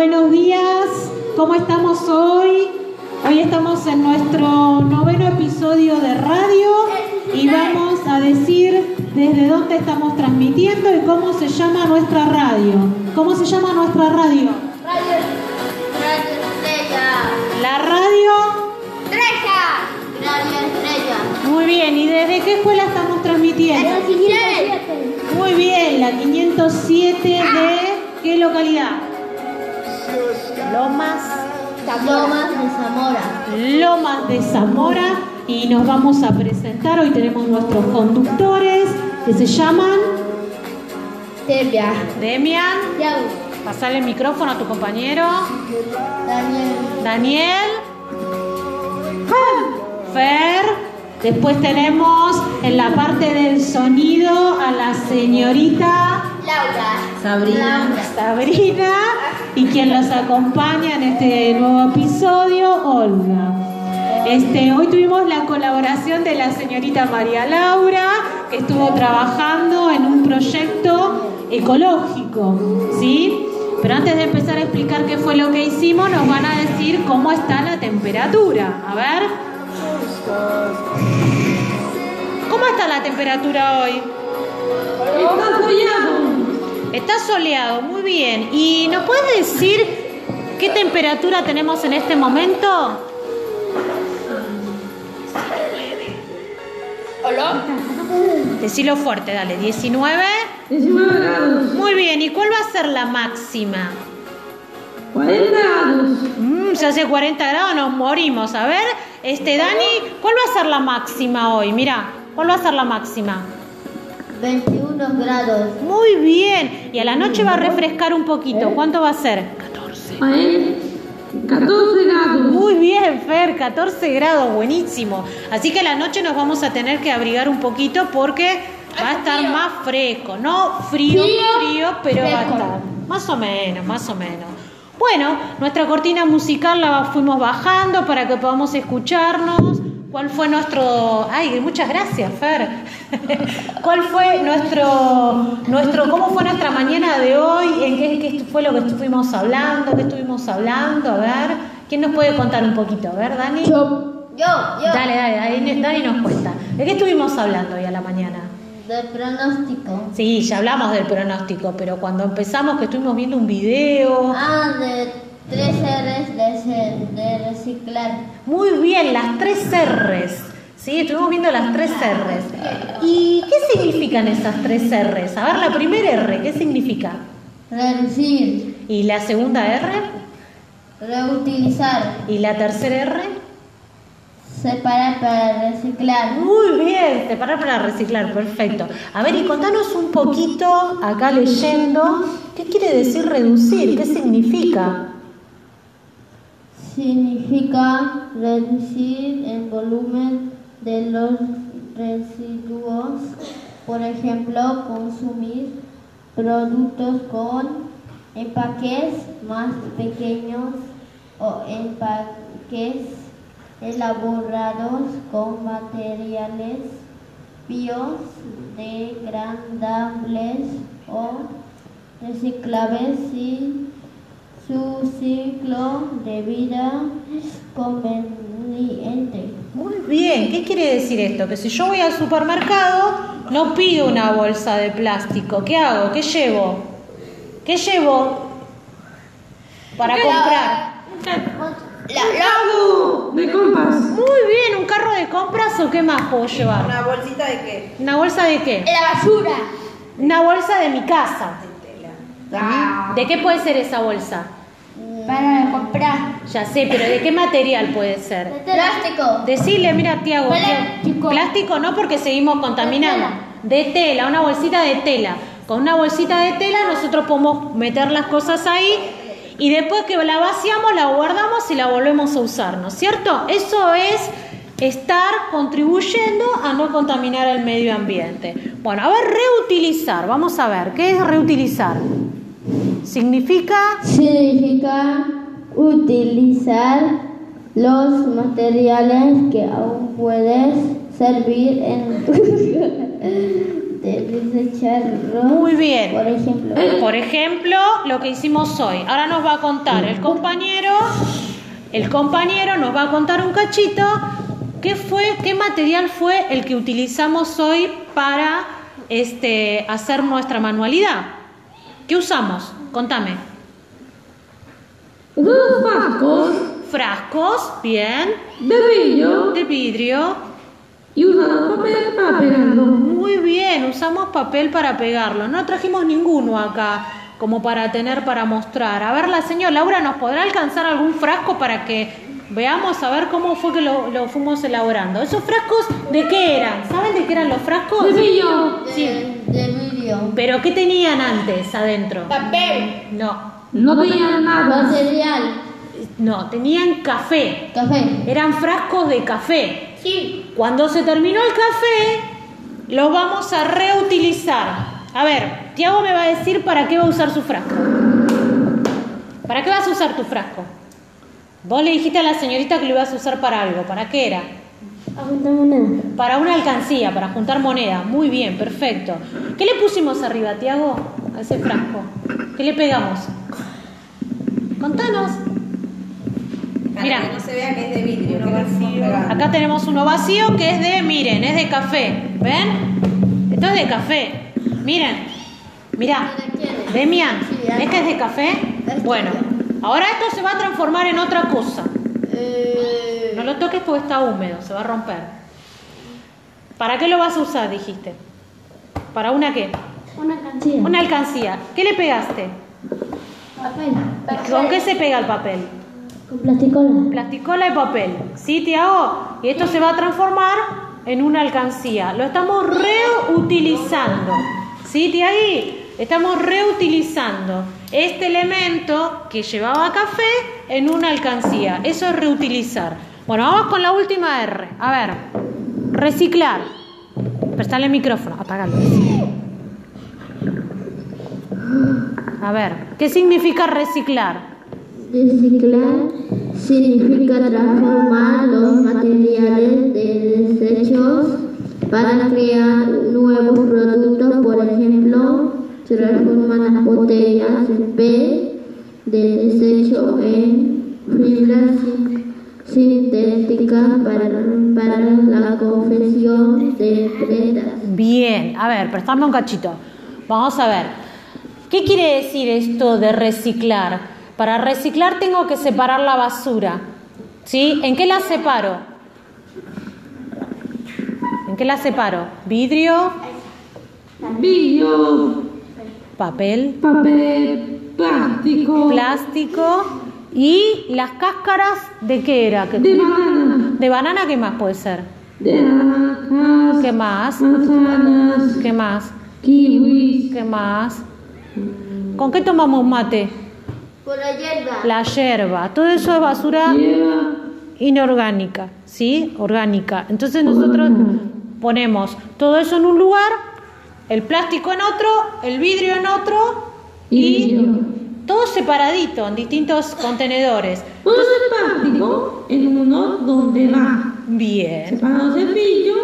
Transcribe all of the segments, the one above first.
buenos días. ¿Cómo estamos hoy? Hoy estamos en nuestro noveno episodio de radio y vamos a decir desde dónde estamos transmitiendo y cómo se llama nuestra radio. ¿Cómo se llama nuestra radio? Radio, Radio Estrella. La radio. Estrella. Radio Estrella. Muy bien. ¿Y desde qué escuela estamos transmitiendo? La 507. Muy bien. La 507 de qué localidad? Lomas. Lomas de Zamora. Lomas de Zamora y nos vamos a presentar. Hoy tenemos nuestros conductores que se llaman. Demian. Yau. Pasarle el micrófono a tu compañero. Daniel. Daniel. Fer. Después tenemos en la parte del sonido a la señorita Laura. Sabrina. Laura. Sabrina y quien los acompaña en este nuevo episodio, Olga. Este, hoy tuvimos la colaboración de la señorita María Laura, que estuvo trabajando en un proyecto ecológico, ¿sí? Pero antes de empezar a explicar qué fue lo que hicimos, nos van a decir cómo está la temperatura. A ver. ¿Cómo está la temperatura hoy? Soleado, muy bien. ¿Y nos puedes decir qué temperatura tenemos en este momento? Hola. Decilo fuerte, dale. 19. 19 grados. Muy bien. ¿Y cuál va a ser la máxima? 40 grados. Mm, si hace 40 grados nos morimos. A ver, este Dani, ¿cuál va a ser la máxima hoy? Mira, ¿cuál va a ser la máxima? 21 grados. Muy bien. Y a la noche va a refrescar un poquito. ¿Cuánto va a ser? 14. Ahí, 14 grados. Muy bien, Fer, 14 grados, buenísimo. Así que a la noche nos vamos a tener que abrigar un poquito porque va a estar más fresco, no frío, Frío, frío, pero va a estar más o menos, más o menos. Bueno, nuestra cortina musical la fuimos bajando para que podamos escucharnos. ¿Cuál fue nuestro... Ay, muchas gracias, Fer. ¿Cuál fue nuestro, nuestro, cómo fue nuestra mañana de hoy? ¿En qué, qué fue lo que estuvimos hablando? ¿Qué estuvimos hablando? A ver, ¿quién nos puede contar un poquito? A ver, Dani. Yo. Yo. Dale, dale, Dani, Dani nos cuenta. ¿De qué estuvimos hablando hoy a la mañana? De pronóstico. Sí, ya hablamos del pronóstico, pero cuando empezamos que estuvimos viendo un video... Ah, de tres R's de, de reciclar. Muy bien, las tres R's. Sí, estuvimos viendo las tres R's. ¿Y qué significan esas tres R's? A ver, la primera R, ¿qué significa? Reducir. ¿Y la segunda R? Reutilizar. ¿Y la tercera R? Separar para reciclar. Muy bien, separar para reciclar, perfecto. A ver, y contanos un poquito, acá leyendo, ¿qué quiere decir reducir? ¿Qué significa? Significa reducir el volumen de los residuos. Por ejemplo, consumir productos con empaques más pequeños o empaques elaborados con materiales biodegradables o reciclables y su ciclo de vida conveniente. Muy bien, ¿qué quiere decir esto? Que si yo voy al supermercado, no pido una bolsa de plástico. ¿Qué hago? ¿Qué llevo? ¿Qué llevo para comprar? Carro de compras. Muy bien, ¿un carro de compras o qué más puedo llevar? ¿Una bolsita de qué? ¿Una bolsa de qué? La basura. Una bolsa de mi casa. Ah, ¿De qué puede ser esa bolsa? Para comprar. Ya sé, pero ¿de qué material puede ser? Plástico. Decirle, mira, Tiago, Plástico. plástico no porque seguimos contaminando. De tela, una bolsita de tela. Con una bolsita de tela nosotros podemos meter las cosas ahí y después que la vaciamos la guardamos y la volvemos a usar, ¿no es cierto? Eso es estar contribuyendo a no contaminar el medio ambiente. Bueno, a ver, reutilizar. Vamos a ver, ¿qué es reutilizar? Significa Significa utilizar los materiales que aún puedes servir en tu. Muy bien. Por ejemplo, Por ejemplo, lo que hicimos hoy. Ahora nos va a contar el compañero, el compañero nos va a contar un cachito qué fue, qué material fue el que utilizamos hoy para este hacer nuestra manualidad. ¿Qué usamos? Contame. Dos frascos Frascos, bien, de brillo de vidrio. y usamos papel para pegarlo. Muy bien, usamos papel para pegarlo. No trajimos ninguno acá como para tener para mostrar. A ver, la señora Laura, ¿nos podrá alcanzar algún frasco para que veamos a ver cómo fue que lo, lo fuimos elaborando? ¿Esos frascos de qué eran? ¿Saben de qué eran los frascos? De brillo. de, de vidrio. ¿Pero qué tenían antes adentro? Papel. No, No tenía nada. Material. no, tenían café. Café. Eran frascos de café. Sí. Cuando se terminó el café, lo vamos a reutilizar. A ver, Tiago me va a decir para qué va a usar su frasco. ¿Para qué vas a usar tu frasco? Vos le dijiste a la señorita que lo ibas a usar para algo. ¿Para qué era? Moneda. Para una alcancía, para juntar moneda. Muy bien, perfecto. ¿Qué le pusimos arriba, Tiago, a ese frasco? ¿Qué le pegamos? Contanos. Para Mira. que no se vea que es de vidrio. que. Acá tenemos uno vacío que es de, miren, es de café. ¿Ven? Esto es de café. Miren. Mira. Demian, Sí, ¿ves que es de café? Bueno, ahora esto se va a transformar en otra cosa. Eh, lo toques porque está húmedo, se va a romper. ¿Para qué lo vas a usar, dijiste? ¿Para una qué? una canción. Una alcancía. ¿Qué le pegaste? Papel. ¿Y ¿Con qué se pega el papel? Con plasticola. Plasticola y papel. ¿Sí, Tiago? Y esto se va a transformar en una alcancía. Lo estamos reutilizando. ¿Sí, Tiagui? Estamos reutilizando este elemento que llevaba café en una alcancía. Eso es reutilizar. Bueno, vamos con la última R. A ver, reciclar. Prestale el micrófono, apagalo. A ver, ¿qué significa reciclar? Reciclar significa transformar los materiales de desechos para crear nuevos productos. Por ejemplo, se transforman las botellas en de desecho en fibras sin- sintéticas para, para la confección de prendas. Bien, a ver, prestame un cachito. Vamos a ver. ¿Qué quiere decir esto de reciclar? Para reciclar tengo que separar la basura. ¿Sí? ¿En qué la separo? ¿En qué la separo? ¿Vidrio? Brillo, ¿Papel? papel, plástico, ¿Plástico? ¿Y las cáscaras de qué era? ¿Qué- de banana, ¿De banana qué más puede ser? de naranjas, ¿Qué más? manzanas, ¿Qué más? kiwis, ¿Qué más? ¿Con qué tomamos mate? Por la hierba. La yerba. Todo eso es basura inorgánica, ¿sí? Orgánica. Entonces nosotros ponemos todo eso en un lugar, el plástico en otro, el vidrio en otro y. todo separadito en distintos contenedores. Todo el plástico en uno donde va. Bien. Separado el brillo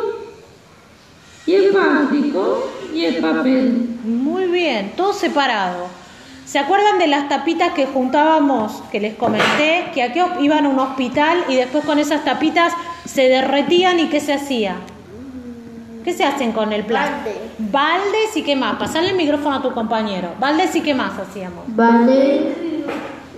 y el plástico y el papel. Muy bien, todo separado. ¿Se acuerdan de las tapitas que juntábamos, que les comenté, que aquí iban a un hospital y después con esas tapitas se derretían y qué se hacía? ¿Qué se hacen con el plástico? Baldes y qué más. Pasarle el micrófono a tu compañero. Baldes y qué más hacíamos. Vale.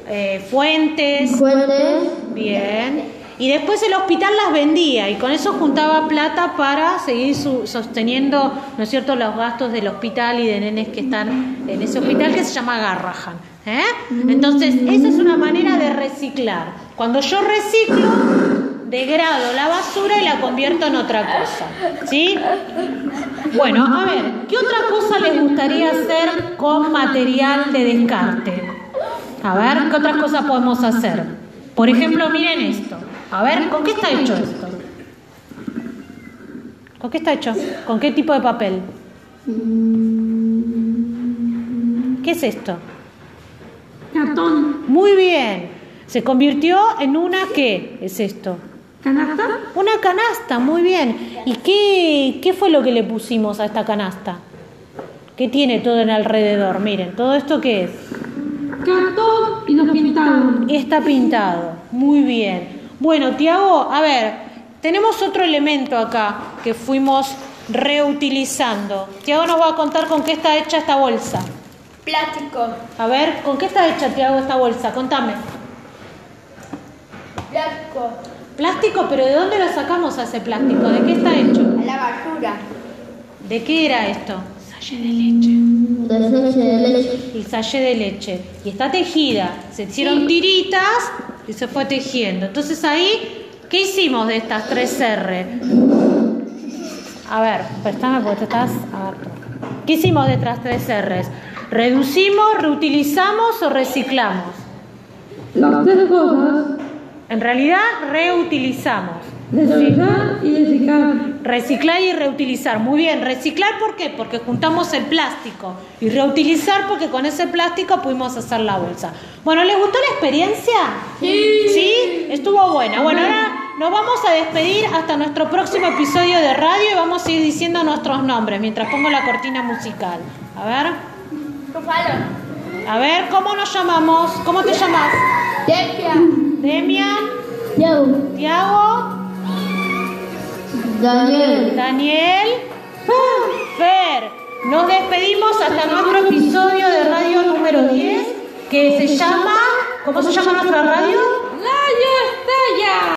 Eh, fuentes. Fuentes. Bien. Y después el hospital las vendía y con eso juntaba plata para seguir su- sosteniendo, ¿no es cierto?, los gastos del hospital y de nenes que están en ese hospital que se llama Garrahan. ¿eh? Entonces, esa es una manera de reciclar. Cuando yo reciclo, degrado la basura y la convierto en otra cosa. ¿Sí? Bueno, a ver, ¿qué otra cosa les gustaría hacer con material de descarte? A ver, ¿qué otras cosas podemos hacer? Por ejemplo, miren esto. A ver, ¿con qué está hecho esto? ¿Con qué está hecho? ¿Con qué tipo de papel? ¿Qué es esto? Cartón, Muy bien. Se convirtió en una ¿qué es esto? Canasta, Una canasta, muy bien. ¿Y qué, qué fue lo que le pusimos a esta canasta? ¿Qué tiene todo en alrededor? Miren, ¿todo esto qué es? Cartón y los pintados. Está pintado. Muy bien. Bueno, Tiago, a ver, tenemos otro elemento acá que fuimos reutilizando. Tiago nos va a contar con qué está hecha esta bolsa. Plástico. A ver, ¿con qué está hecha, Tiago, esta bolsa? Contame. Plástico. Plástico, pero ¿de dónde lo sacamos a ese plástico? ¿De qué está hecho? A la basura. ¿De qué era esto? Salle de leche. Deseche de leche. El salle de leche. Y está tejida. Se hicieron tiritas y se fue tejiendo. Entonces ahí, ¿qué hicimos de estas tres R? A ver, préstame porque te estás... A ver. ¿Qué hicimos de estas tres R's? ¿Reducimos, reutilizamos o reciclamos? Las tres cosas. En realidad, reutilizamos. Desechar y reciclar. Reciclar y reutilizar. Muy bien, reciclar ¿por qué? Porque juntamos el plástico. Y reutilizar porque con ese plástico pudimos hacer la bolsa. Bueno, ¿les gustó la experiencia? Sí. ¿Sí? Estuvo buena. Bueno, ahora nos vamos a despedir hasta nuestro próximo episodio de radio y vamos a ir diciendo nuestros nombres mientras pongo la cortina musical. A ver. A ver, ¿cómo nos llamamos? ¿Cómo te llamas? Tepia. Demian, Yau. Tiago, Daniel. Daniel, Fer. Nos despedimos hasta nuestro episodio de radio número 10 que se llama, ¿cómo se llama nuestra radio?